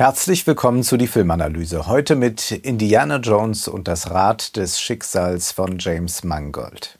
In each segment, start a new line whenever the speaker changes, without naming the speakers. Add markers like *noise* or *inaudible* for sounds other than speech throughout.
Herzlich willkommen zu die Filmanalyse. Heute mit Indiana Jones und das Rad des Schicksals von James Mangold.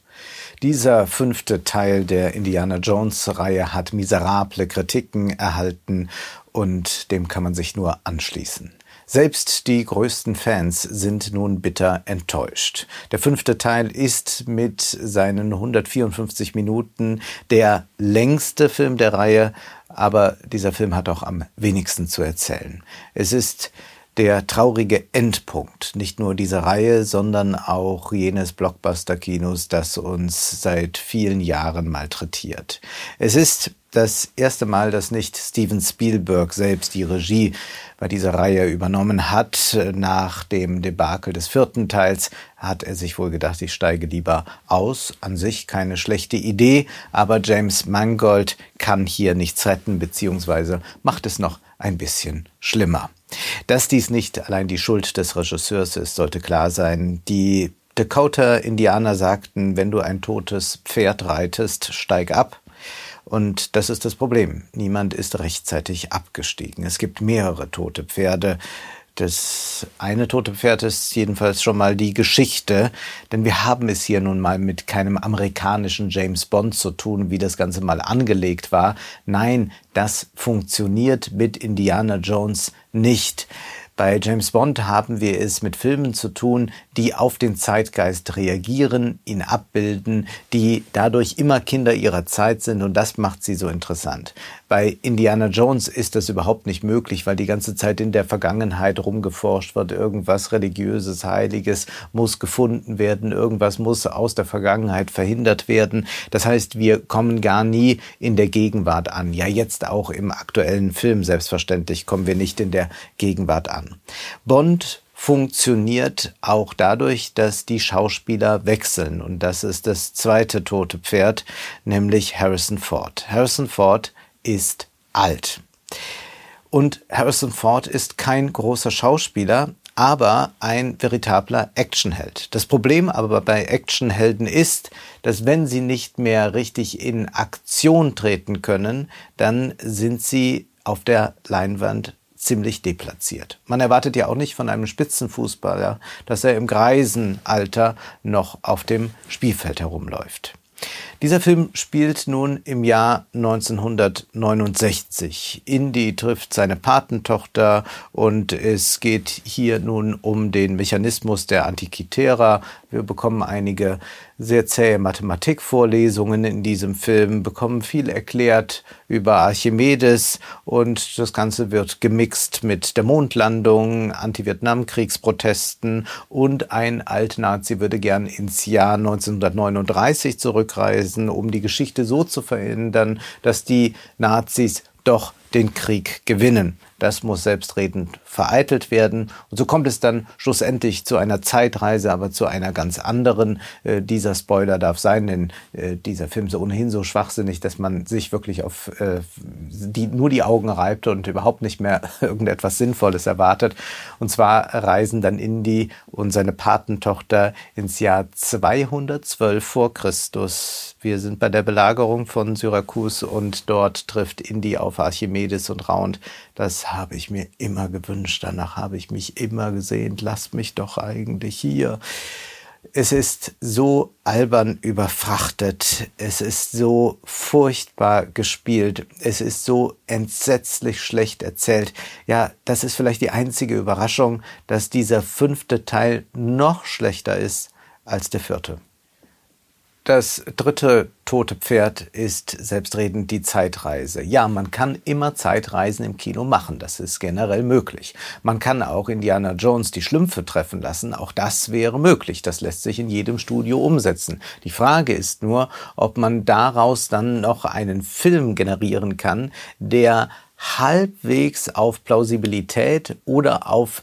Dieser fünfte Teil der Indiana Jones-Reihe hat miserable Kritiken erhalten und dem kann man sich nur anschließen. Selbst die größten Fans sind nun bitter enttäuscht. Der fünfte Teil ist mit seinen 154 Minuten der längste Film der Reihe, aber dieser Film hat auch am wenigsten zu erzählen. Es ist der traurige Endpunkt nicht nur dieser Reihe, sondern auch jenes Blockbuster-Kinos, das uns seit vielen Jahren malträtiert. Es ist das erste Mal, dass nicht Steven Spielberg selbst die Regie bei dieser Reihe übernommen hat. Nach dem Debakel des vierten Teils hat er sich wohl gedacht, ich steige lieber aus. An sich keine schlechte Idee, aber James Mangold kann hier nichts retten, beziehungsweise macht es noch ein bisschen schlimmer. Dass dies nicht allein die Schuld des Regisseurs ist, sollte klar sein. Die Dakota-Indianer sagten, wenn du ein totes Pferd reitest, steig ab. Und das ist das Problem. Niemand ist rechtzeitig abgestiegen. Es gibt mehrere tote Pferde. Das eine tote Pferd ist jedenfalls schon mal die Geschichte, denn wir haben es hier nun mal mit keinem amerikanischen James Bond zu tun, wie das Ganze mal angelegt war. Nein, das funktioniert mit Indiana Jones nicht. Bei James Bond haben wir es mit Filmen zu tun, die auf den Zeitgeist reagieren, ihn abbilden, die dadurch immer Kinder ihrer Zeit sind und das macht sie so interessant. Bei Indiana Jones ist das überhaupt nicht möglich, weil die ganze Zeit in der Vergangenheit rumgeforscht wird. Irgendwas religiöses, heiliges muss gefunden werden. Irgendwas muss aus der Vergangenheit verhindert werden. Das heißt, wir kommen gar nie in der Gegenwart an. Ja, jetzt auch im aktuellen Film selbstverständlich kommen wir nicht in der Gegenwart an. Bond funktioniert auch dadurch, dass die Schauspieler wechseln. Und das ist das zweite tote Pferd, nämlich Harrison Ford. Harrison Ford ist alt. Und Harrison Ford ist kein großer Schauspieler, aber ein veritabler Actionheld. Das Problem aber bei Actionhelden ist, dass wenn sie nicht mehr richtig in Aktion treten können, dann sind sie auf der Leinwand ziemlich deplatziert. Man erwartet ja auch nicht von einem Spitzenfußballer, dass er im Greisenalter noch auf dem Spielfeld herumläuft. Dieser Film spielt nun im Jahr 1969. Indy trifft seine Patentochter und es geht hier nun um den Mechanismus der Antiquitärer. Wir bekommen einige sehr zähe Mathematikvorlesungen in diesem Film, bekommen viel erklärt über Archimedes und das Ganze wird gemixt mit der Mondlandung, Anti-Vietnam-Kriegsprotesten und ein Alt-Nazi würde gern ins Jahr 1939 zurückreisen, um die Geschichte so zu verändern, dass die Nazis doch den Krieg gewinnen. Das muss selbstredend vereitelt werden. Und so kommt es dann schlussendlich zu einer Zeitreise, aber zu einer ganz anderen. Äh, dieser Spoiler darf sein, denn äh, dieser Film ist ohnehin so schwachsinnig, dass man sich wirklich auf äh, die, nur die Augen reibt und überhaupt nicht mehr *laughs* irgendetwas Sinnvolles erwartet. Und zwar reisen dann Indy und seine Patentochter ins Jahr 212 vor Christus. Wir sind bei der Belagerung von Syrakus und dort trifft Indy auf Archimedes und raunt. Das habe ich mir immer gewünscht, danach habe ich mich immer gesehnt, lasst mich doch eigentlich hier. Es ist so albern überfrachtet, es ist so furchtbar gespielt, es ist so entsetzlich schlecht erzählt. Ja, das ist vielleicht die einzige Überraschung, dass dieser fünfte Teil noch schlechter ist als der vierte. Das dritte tote Pferd ist selbstredend die Zeitreise. Ja, man kann immer Zeitreisen im Kino machen, das ist generell möglich. Man kann auch Indiana Jones die Schlümpfe treffen lassen, auch das wäre möglich. Das lässt sich in jedem Studio umsetzen. Die Frage ist nur, ob man daraus dann noch einen Film generieren kann, der halbwegs auf Plausibilität oder auf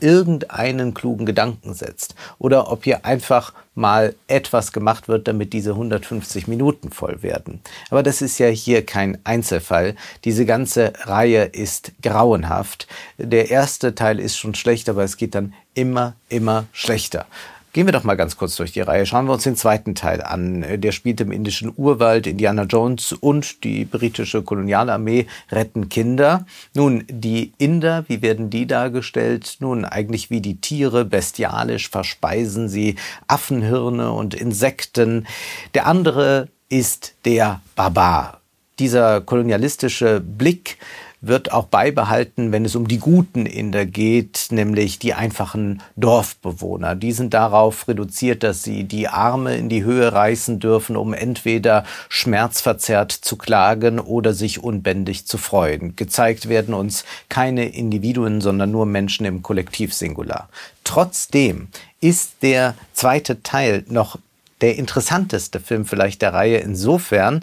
irgendeinen klugen Gedanken setzt oder ob hier einfach mal etwas gemacht wird, damit diese 150 Minuten voll werden. Aber das ist ja hier kein Einzelfall. Diese ganze Reihe ist grauenhaft. Der erste Teil ist schon schlecht, aber es geht dann immer, immer schlechter. Gehen wir doch mal ganz kurz durch die Reihe. Schauen wir uns den zweiten Teil an. Der spielt im indischen Urwald. Indiana Jones und die britische Kolonialarmee retten Kinder. Nun, die Inder, wie werden die dargestellt? Nun, eigentlich wie die Tiere, bestialisch verspeisen sie Affenhirne und Insekten. Der andere ist der Barbar. Dieser kolonialistische Blick wird auch beibehalten, wenn es um die guten Inder geht, nämlich die einfachen Dorfbewohner. Die sind darauf reduziert, dass sie die Arme in die Höhe reißen dürfen, um entweder schmerzverzerrt zu klagen oder sich unbändig zu freuen. Gezeigt werden uns keine Individuen, sondern nur Menschen im Kollektivsingular. Trotzdem ist der zweite Teil noch der interessanteste Film vielleicht der Reihe insofern,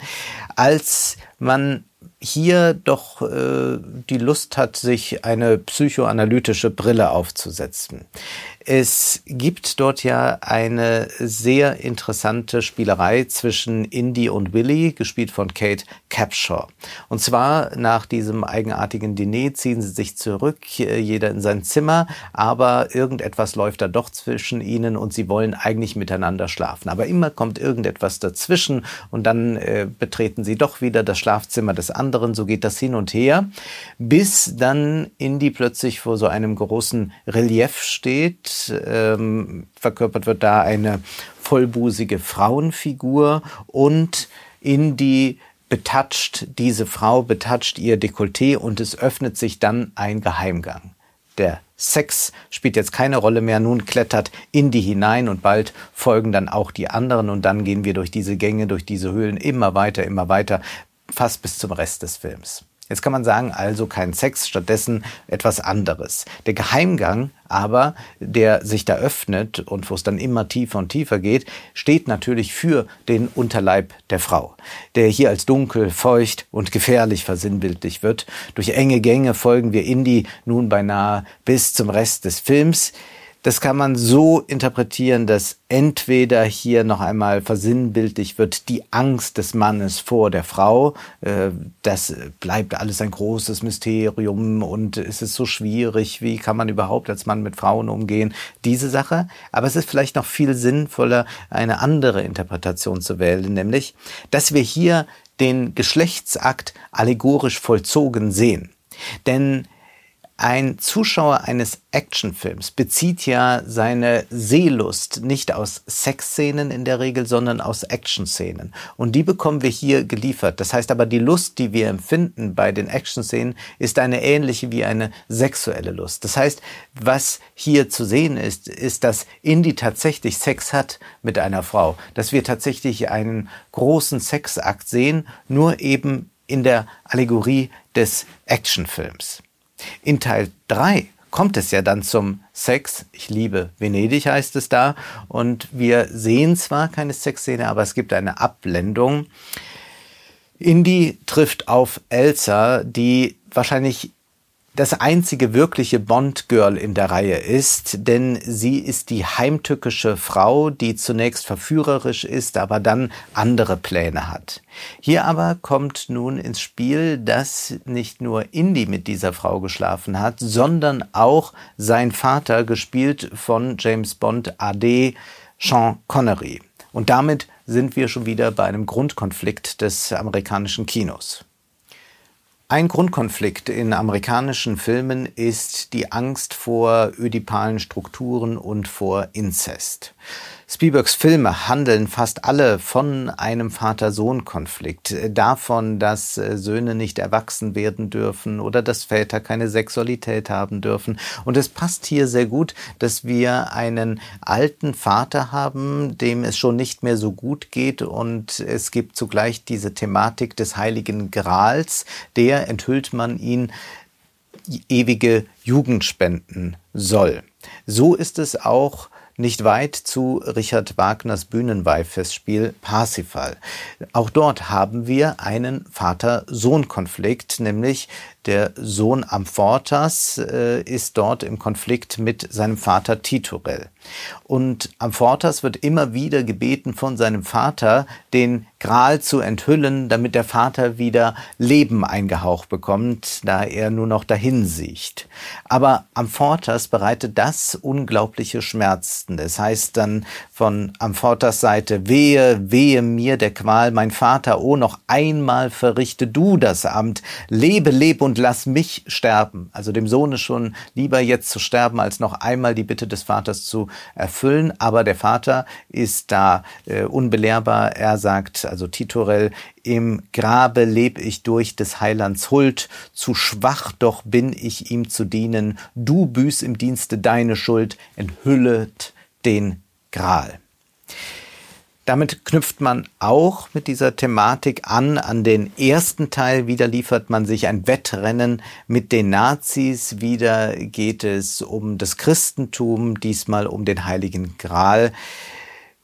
als man hier doch äh, die Lust hat, sich eine psychoanalytische Brille aufzusetzen. Es gibt dort ja eine sehr interessante Spielerei zwischen Indy und Willy, gespielt von Kate Capshaw. Und zwar nach diesem eigenartigen Diner ziehen sie sich zurück, jeder in sein Zimmer, aber irgendetwas läuft da doch zwischen ihnen und sie wollen eigentlich miteinander schlafen. Aber immer kommt irgendetwas dazwischen und dann äh, betreten sie doch wieder das Schlafzimmer des anderen. So geht das hin und her, bis dann Indy plötzlich vor so einem großen Relief steht ähm, verkörpert wird da eine vollbusige Frauenfigur und in die betatscht diese Frau, betatscht ihr Dekolleté und es öffnet sich dann ein Geheimgang. Der Sex spielt jetzt keine Rolle mehr, nun klettert Indy hinein und bald folgen dann auch die anderen und dann gehen wir durch diese Gänge, durch diese Höhlen immer weiter, immer weiter, fast bis zum Rest des Films. Jetzt kann man sagen, also kein Sex, stattdessen etwas anderes. Der Geheimgang aber, der sich da öffnet und wo es dann immer tiefer und tiefer geht, steht natürlich für den Unterleib der Frau, der hier als dunkel, feucht und gefährlich versinnbildlich wird. Durch enge Gänge folgen wir Indie nun beinahe bis zum Rest des Films. Das kann man so interpretieren, dass entweder hier noch einmal versinnbildlich wird die Angst des Mannes vor der Frau. Äh, das bleibt alles ein großes Mysterium und es ist so schwierig. Wie kann man überhaupt als Mann mit Frauen umgehen? Diese Sache. Aber es ist vielleicht noch viel sinnvoller, eine andere Interpretation zu wählen, nämlich, dass wir hier den Geschlechtsakt allegorisch vollzogen sehen. Denn ein Zuschauer eines Actionfilms bezieht ja seine Sehlust nicht aus Sexszenen in der Regel, sondern aus Actionszenen. Und die bekommen wir hier geliefert. Das heißt aber, die Lust, die wir empfinden bei den Actionszenen, ist eine ähnliche wie eine sexuelle Lust. Das heißt, was hier zu sehen ist, ist, dass Indy tatsächlich Sex hat mit einer Frau. Dass wir tatsächlich einen großen Sexakt sehen, nur eben in der Allegorie des Actionfilms. In Teil 3 kommt es ja dann zum Sex. Ich liebe Venedig heißt es da. Und wir sehen zwar keine Sexszene, aber es gibt eine Abblendung. Indy trifft auf Elsa, die wahrscheinlich das einzige wirkliche Bond-Girl in der Reihe ist, denn sie ist die heimtückische Frau, die zunächst verführerisch ist, aber dann andere Pläne hat. Hier aber kommt nun ins Spiel, dass nicht nur Indy mit dieser Frau geschlafen hat, sondern auch sein Vater, gespielt von James Bond AD Sean Connery. Und damit sind wir schon wieder bei einem Grundkonflikt des amerikanischen Kinos. Ein Grundkonflikt in amerikanischen Filmen ist die Angst vor ödipalen Strukturen und vor Inzest. Spielbergs Filme handeln fast alle von einem Vater-Sohn-Konflikt, davon, dass äh, Söhne nicht erwachsen werden dürfen oder dass Väter keine Sexualität haben dürfen. Und es passt hier sehr gut, dass wir einen alten Vater haben, dem es schon nicht mehr so gut geht und es gibt zugleich diese Thematik des heiligen Grals, der enthüllt man ihn ewige Jugend spenden soll. So ist es auch nicht weit zu Richard Wagners Bühnenweihfestspiel Parsifal. Auch dort haben wir einen Vater-Sohn-Konflikt, nämlich der Sohn Amfortas äh, ist dort im Konflikt mit seinem Vater Titurel. Und Amfortas wird immer wieder gebeten von seinem Vater, den Gral zu enthüllen, damit der Vater wieder Leben eingehaucht bekommt, da er nur noch dahin sieht. Aber Amfortas bereitet das unglaubliche Schmerzen. Es heißt dann von Amfortas Seite, wehe, wehe mir der Qual, mein Vater, oh, noch einmal verrichte du das Amt, lebe, lebe und lass mich sterben. Also dem Sohne schon lieber jetzt zu sterben, als noch einmal die Bitte des Vaters zu erfüllen. Aber der Vater ist da äh, unbelehrbar. Er sagt, also Titorell, im Grabe leb ich durch des Heilands Huld, zu schwach doch bin ich ihm zu dienen, du büß im Dienste deine Schuld, enthüllet den Gral. Damit knüpft man auch mit dieser Thematik an. An den ersten Teil wieder liefert man sich ein Wettrennen mit den Nazis. Wieder geht es um das Christentum, diesmal um den Heiligen Gral.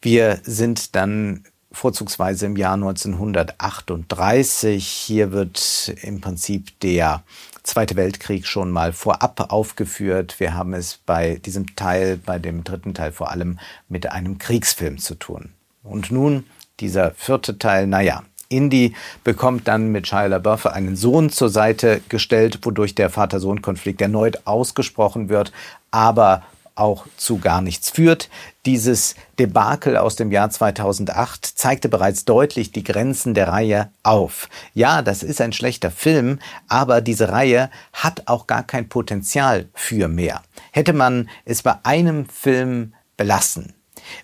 Wir sind dann vorzugsweise im Jahr 1938. Hier wird im Prinzip der Zweite Weltkrieg schon mal vorab aufgeführt. Wir haben es bei diesem Teil, bei dem dritten Teil vor allem mit einem Kriegsfilm zu tun. Und nun dieser vierte Teil, naja, Indy bekommt dann mit Shia LaBeouf einen Sohn zur Seite gestellt, wodurch der Vater-Sohn-Konflikt erneut ausgesprochen wird, aber auch zu gar nichts führt. Dieses Debakel aus dem Jahr 2008 zeigte bereits deutlich die Grenzen der Reihe auf. Ja, das ist ein schlechter Film, aber diese Reihe hat auch gar kein Potenzial für mehr. Hätte man es bei einem Film belassen,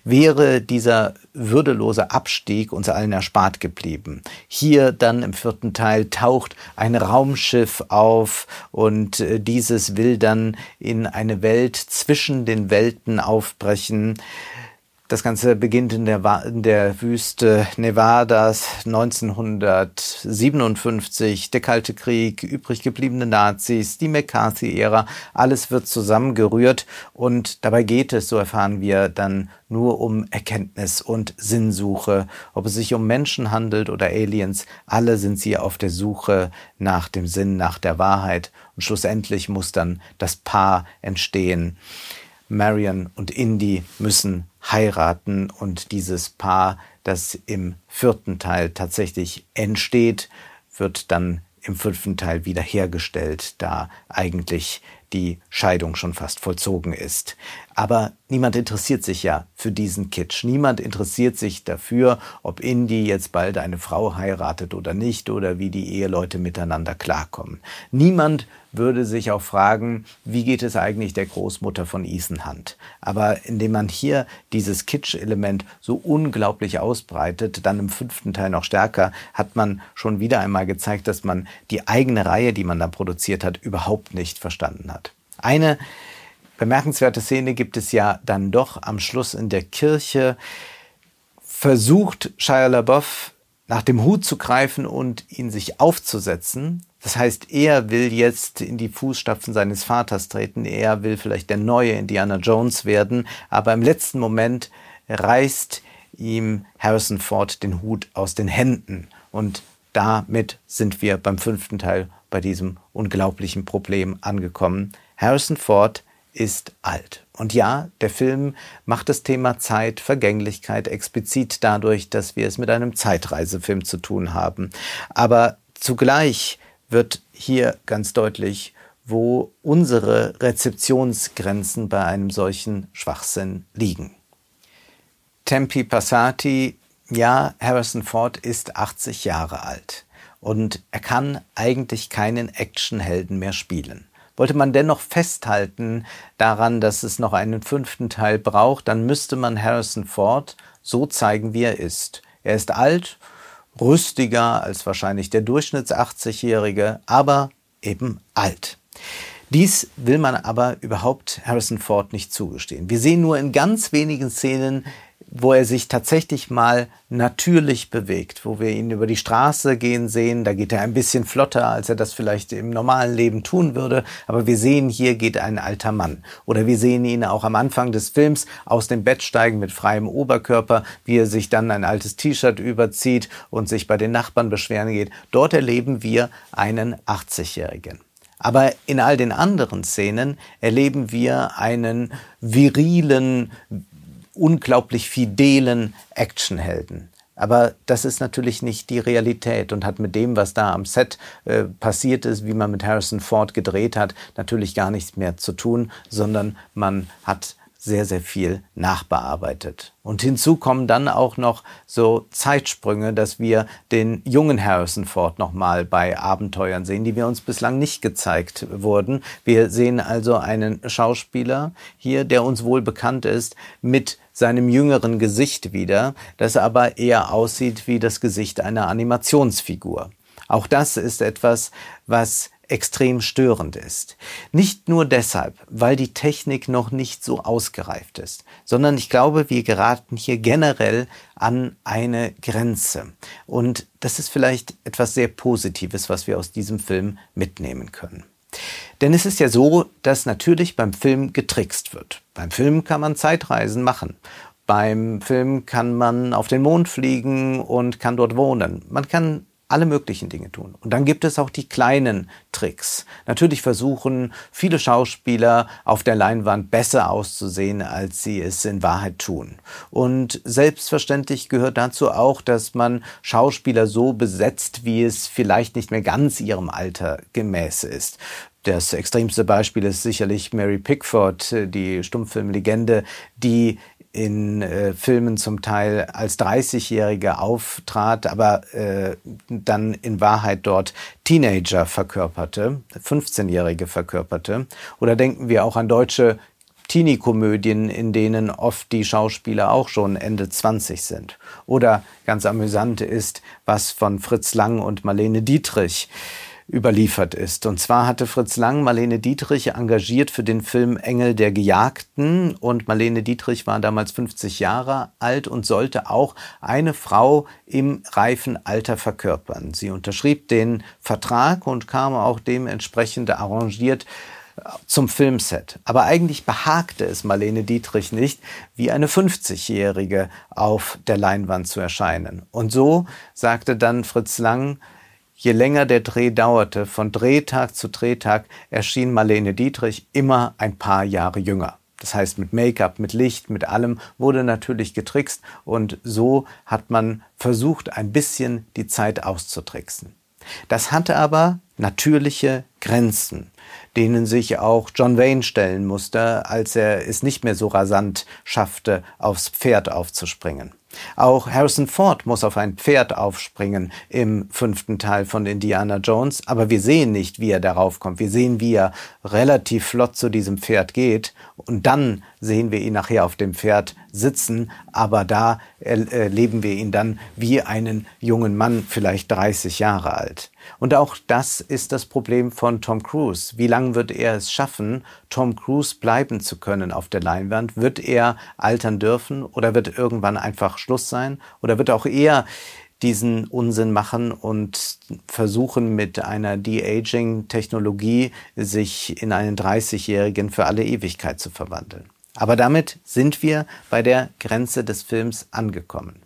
wäre dieser würdelose Abstieg uns allen erspart geblieben. Hier dann im vierten Teil taucht ein Raumschiff auf und äh, dieses will dann in eine Welt zwischen den Welten aufbrechen. Das Ganze beginnt in der, in der Wüste Nevadas 1957, der Kalte Krieg, übrig gebliebene Nazis, die McCarthy-Ära, alles wird zusammengerührt und dabei geht es, so erfahren wir, dann nur um Erkenntnis und Sinnsuche. Ob es sich um Menschen handelt oder Aliens, alle sind sie auf der Suche nach dem Sinn, nach der Wahrheit und schlussendlich muss dann das Paar entstehen. Marion und Indy müssen heiraten und dieses Paar, das im vierten Teil tatsächlich entsteht, wird dann im fünften Teil wiederhergestellt, da eigentlich die Scheidung schon fast vollzogen ist. Aber niemand interessiert sich ja für diesen Kitsch. Niemand interessiert sich dafür, ob Indy jetzt bald eine Frau heiratet oder nicht oder wie die Eheleute miteinander klarkommen. Niemand würde sich auch fragen, wie geht es eigentlich der Großmutter von Ethan Hunt? Aber indem man hier dieses Kitsch-Element so unglaublich ausbreitet, dann im fünften Teil noch stärker, hat man schon wieder einmal gezeigt, dass man die eigene Reihe, die man da produziert hat, überhaupt nicht verstanden hat. Eine bemerkenswerte Szene gibt es ja dann doch am Schluss in der Kirche. Versucht Shia LaBeouf nach dem Hut zu greifen und ihn sich aufzusetzen. Das heißt, er will jetzt in die Fußstapfen seines Vaters treten. Er will vielleicht der neue Indiana Jones werden. Aber im letzten Moment reißt ihm Harrison Ford den Hut aus den Händen. Und damit sind wir beim fünften Teil bei diesem unglaublichen Problem angekommen. Harrison Ford ist alt. Und ja, der Film macht das Thema Zeit, Vergänglichkeit explizit dadurch, dass wir es mit einem Zeitreisefilm zu tun haben. Aber zugleich wird hier ganz deutlich, wo unsere Rezeptionsgrenzen bei einem solchen Schwachsinn liegen. Tempi Passati, ja, Harrison Ford ist 80 Jahre alt und er kann eigentlich keinen Actionhelden mehr spielen. Wollte man dennoch festhalten daran, dass es noch einen fünften Teil braucht, dann müsste man Harrison Ford so zeigen, wie er ist. Er ist alt, rüstiger als wahrscheinlich der Durchschnitts 80-Jährige, aber eben alt. Dies will man aber überhaupt Harrison Ford nicht zugestehen. Wir sehen nur in ganz wenigen Szenen wo er sich tatsächlich mal natürlich bewegt, wo wir ihn über die Straße gehen sehen. Da geht er ein bisschen flotter, als er das vielleicht im normalen Leben tun würde. Aber wir sehen, hier geht ein alter Mann. Oder wir sehen ihn auch am Anfang des Films aus dem Bett steigen mit freiem Oberkörper, wie er sich dann ein altes T-Shirt überzieht und sich bei den Nachbarn beschweren geht. Dort erleben wir einen 80-Jährigen. Aber in all den anderen Szenen erleben wir einen virilen, unglaublich fidelen Actionhelden. Aber das ist natürlich nicht die Realität und hat mit dem, was da am Set äh, passiert ist, wie man mit Harrison Ford gedreht hat, natürlich gar nichts mehr zu tun, sondern man hat sehr, sehr viel nachbearbeitet. Und hinzu kommen dann auch noch so Zeitsprünge, dass wir den jungen Harrison Ford nochmal bei Abenteuern sehen, die wir uns bislang nicht gezeigt wurden. Wir sehen also einen Schauspieler hier, der uns wohl bekannt ist, mit seinem jüngeren Gesicht wieder, das aber eher aussieht wie das Gesicht einer Animationsfigur. Auch das ist etwas, was extrem störend ist. Nicht nur deshalb, weil die Technik noch nicht so ausgereift ist, sondern ich glaube, wir geraten hier generell an eine Grenze. Und das ist vielleicht etwas sehr Positives, was wir aus diesem Film mitnehmen können. Denn es ist ja so, dass natürlich beim Film getrickst wird. Beim Film kann man Zeitreisen machen. Beim Film kann man auf den Mond fliegen und kann dort wohnen. Man kann alle möglichen Dinge tun. Und dann gibt es auch die kleinen Tricks. Natürlich versuchen viele Schauspieler auf der Leinwand besser auszusehen, als sie es in Wahrheit tun. Und selbstverständlich gehört dazu auch, dass man Schauspieler so besetzt, wie es vielleicht nicht mehr ganz ihrem Alter gemäß ist. Das extremste Beispiel ist sicherlich Mary Pickford, die Stummfilmlegende, die in äh, Filmen zum Teil als 30-Jährige auftrat, aber äh, dann in Wahrheit dort Teenager verkörperte, 15-Jährige verkörperte. Oder denken wir auch an deutsche Teenie-Komödien, in denen oft die Schauspieler auch schon Ende 20 sind. Oder ganz amüsant ist, was von Fritz Lang und Marlene Dietrich überliefert ist. Und zwar hatte Fritz Lang Marlene Dietrich engagiert für den Film Engel der Gejagten und Marlene Dietrich war damals 50 Jahre alt und sollte auch eine Frau im reifen Alter verkörpern. Sie unterschrieb den Vertrag und kam auch dementsprechend arrangiert zum Filmset. Aber eigentlich behagte es Marlene Dietrich nicht, wie eine 50-Jährige auf der Leinwand zu erscheinen. Und so sagte dann Fritz Lang, Je länger der Dreh dauerte, von Drehtag zu Drehtag, erschien Marlene Dietrich immer ein paar Jahre jünger. Das heißt, mit Make-up, mit Licht, mit allem wurde natürlich getrickst und so hat man versucht, ein bisschen die Zeit auszutricksen. Das hatte aber natürliche Grenzen, denen sich auch John Wayne stellen musste, als er es nicht mehr so rasant schaffte, aufs Pferd aufzuspringen. Auch Harrison Ford muss auf ein Pferd aufspringen im fünften Teil von Indiana Jones, aber wir sehen nicht, wie er darauf kommt. Wir sehen, wie er relativ flott zu diesem Pferd geht und dann sehen wir ihn nachher auf dem Pferd sitzen, aber da erleben wir ihn dann wie einen jungen Mann, vielleicht 30 Jahre alt. Und auch das ist das Problem von Tom Cruise. Wie lange wird er es schaffen, Tom Cruise bleiben zu können auf der Leinwand? Wird er altern dürfen oder wird irgendwann einfach Schluss sein? Oder wird auch er diesen Unsinn machen und versuchen mit einer De-Aging-Technologie sich in einen 30-Jährigen für alle Ewigkeit zu verwandeln? Aber damit sind wir bei der Grenze des Films angekommen.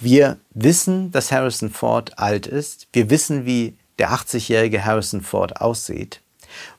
Wir wissen, dass Harrison Ford alt ist. Wir wissen, wie der 80-jährige Harrison Ford aussieht.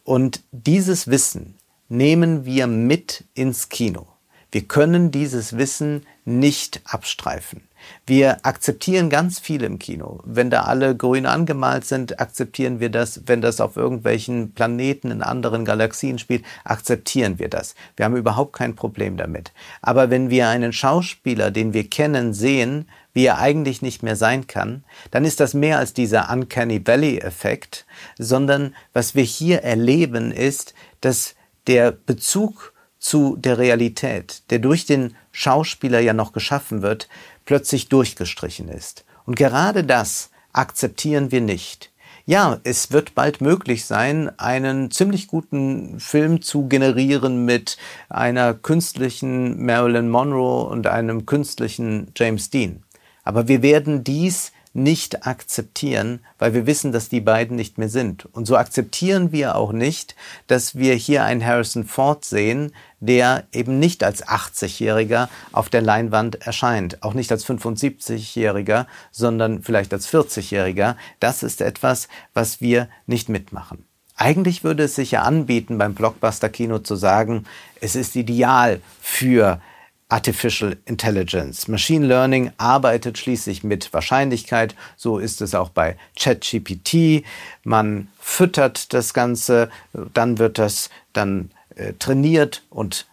Und dieses Wissen nehmen wir mit ins Kino. Wir können dieses Wissen nicht abstreifen. Wir akzeptieren ganz viel im Kino. Wenn da alle grün angemalt sind, akzeptieren wir das. Wenn das auf irgendwelchen Planeten in anderen Galaxien spielt, akzeptieren wir das. Wir haben überhaupt kein Problem damit. Aber wenn wir einen Schauspieler, den wir kennen, sehen, wie er eigentlich nicht mehr sein kann, dann ist das mehr als dieser Uncanny Valley-Effekt, sondern was wir hier erleben ist, dass der Bezug zu der Realität, der durch den Schauspieler ja noch geschaffen wird, plötzlich durchgestrichen ist. Und gerade das akzeptieren wir nicht. Ja, es wird bald möglich sein, einen ziemlich guten Film zu generieren mit einer künstlichen Marilyn Monroe und einem künstlichen James Dean. Aber wir werden dies nicht akzeptieren, weil wir wissen, dass die beiden nicht mehr sind. Und so akzeptieren wir auch nicht, dass wir hier einen Harrison Ford sehen, der eben nicht als 80-Jähriger auf der Leinwand erscheint, auch nicht als 75-Jähriger, sondern vielleicht als 40-Jähriger. Das ist etwas, was wir nicht mitmachen. Eigentlich würde es sich ja anbieten, beim Blockbuster-Kino zu sagen, es ist ideal für Artificial Intelligence. Machine Learning arbeitet schließlich mit Wahrscheinlichkeit. So ist es auch bei ChatGPT. Man füttert das Ganze, dann wird das dann äh, trainiert und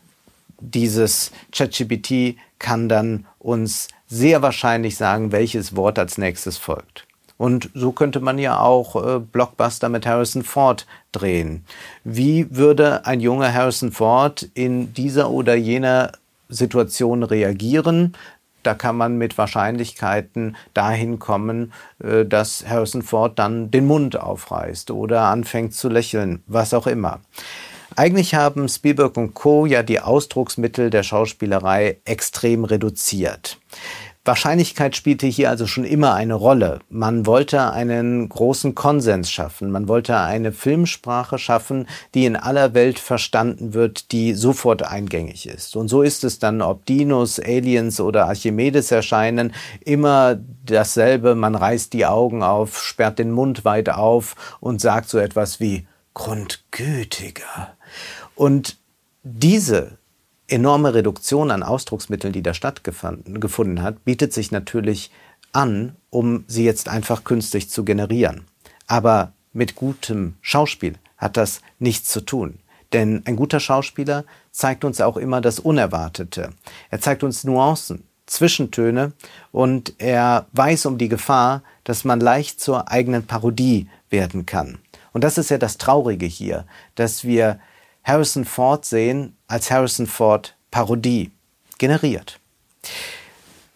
dieses ChatGPT kann dann uns sehr wahrscheinlich sagen, welches Wort als nächstes folgt. Und so könnte man ja auch äh, Blockbuster mit Harrison Ford drehen. Wie würde ein junger Harrison Ford in dieser oder jener Situation reagieren? Da kann man mit Wahrscheinlichkeiten dahin kommen, äh, dass Harrison Ford dann den Mund aufreißt oder anfängt zu lächeln, was auch immer. Eigentlich haben Spielberg und Co. ja die Ausdrucksmittel der Schauspielerei extrem reduziert. Wahrscheinlichkeit spielte hier also schon immer eine Rolle. Man wollte einen großen Konsens schaffen. Man wollte eine Filmsprache schaffen, die in aller Welt verstanden wird, die sofort eingängig ist. Und so ist es dann, ob Dinos, Aliens oder Archimedes erscheinen, immer dasselbe. Man reißt die Augen auf, sperrt den Mund weit auf und sagt so etwas wie Grundgütiger. Und diese enorme Reduktion an Ausdrucksmitteln, die da stattgefunden hat, bietet sich natürlich an, um sie jetzt einfach künstlich zu generieren. Aber mit gutem Schauspiel hat das nichts zu tun. Denn ein guter Schauspieler zeigt uns auch immer das Unerwartete. Er zeigt uns Nuancen, Zwischentöne und er weiß um die Gefahr, dass man leicht zur eigenen Parodie werden kann. Und das ist ja das Traurige hier, dass wir Harrison Ford sehen als Harrison Ford Parodie generiert.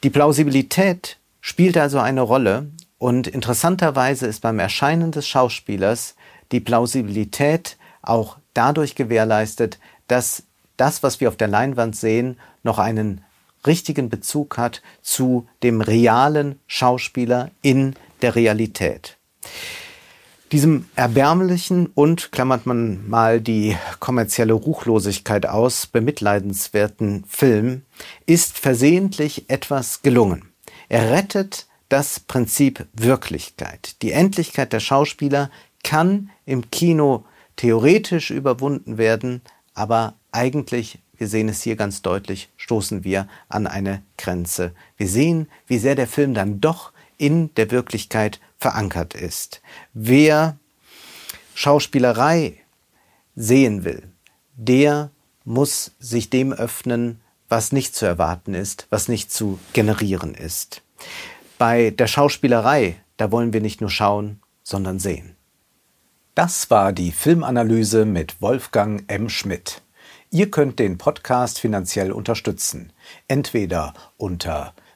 Die Plausibilität spielt also eine Rolle und interessanterweise ist beim Erscheinen des Schauspielers die Plausibilität auch dadurch gewährleistet, dass das, was wir auf der Leinwand sehen, noch einen richtigen Bezug hat zu dem realen Schauspieler in der Realität. Diesem erbärmlichen und, klammert man mal die kommerzielle Ruchlosigkeit aus, bemitleidenswerten Film ist versehentlich etwas gelungen. Er rettet das Prinzip Wirklichkeit. Die Endlichkeit der Schauspieler kann im Kino theoretisch überwunden werden, aber eigentlich, wir sehen es hier ganz deutlich, stoßen wir an eine Grenze. Wir sehen, wie sehr der Film dann doch in der Wirklichkeit verankert ist. Wer Schauspielerei sehen will, der muss sich dem öffnen, was nicht zu erwarten ist, was nicht zu generieren ist. Bei der Schauspielerei, da wollen wir nicht nur schauen, sondern sehen. Das war die Filmanalyse mit Wolfgang M. Schmidt. Ihr könnt den Podcast finanziell unterstützen, entweder unter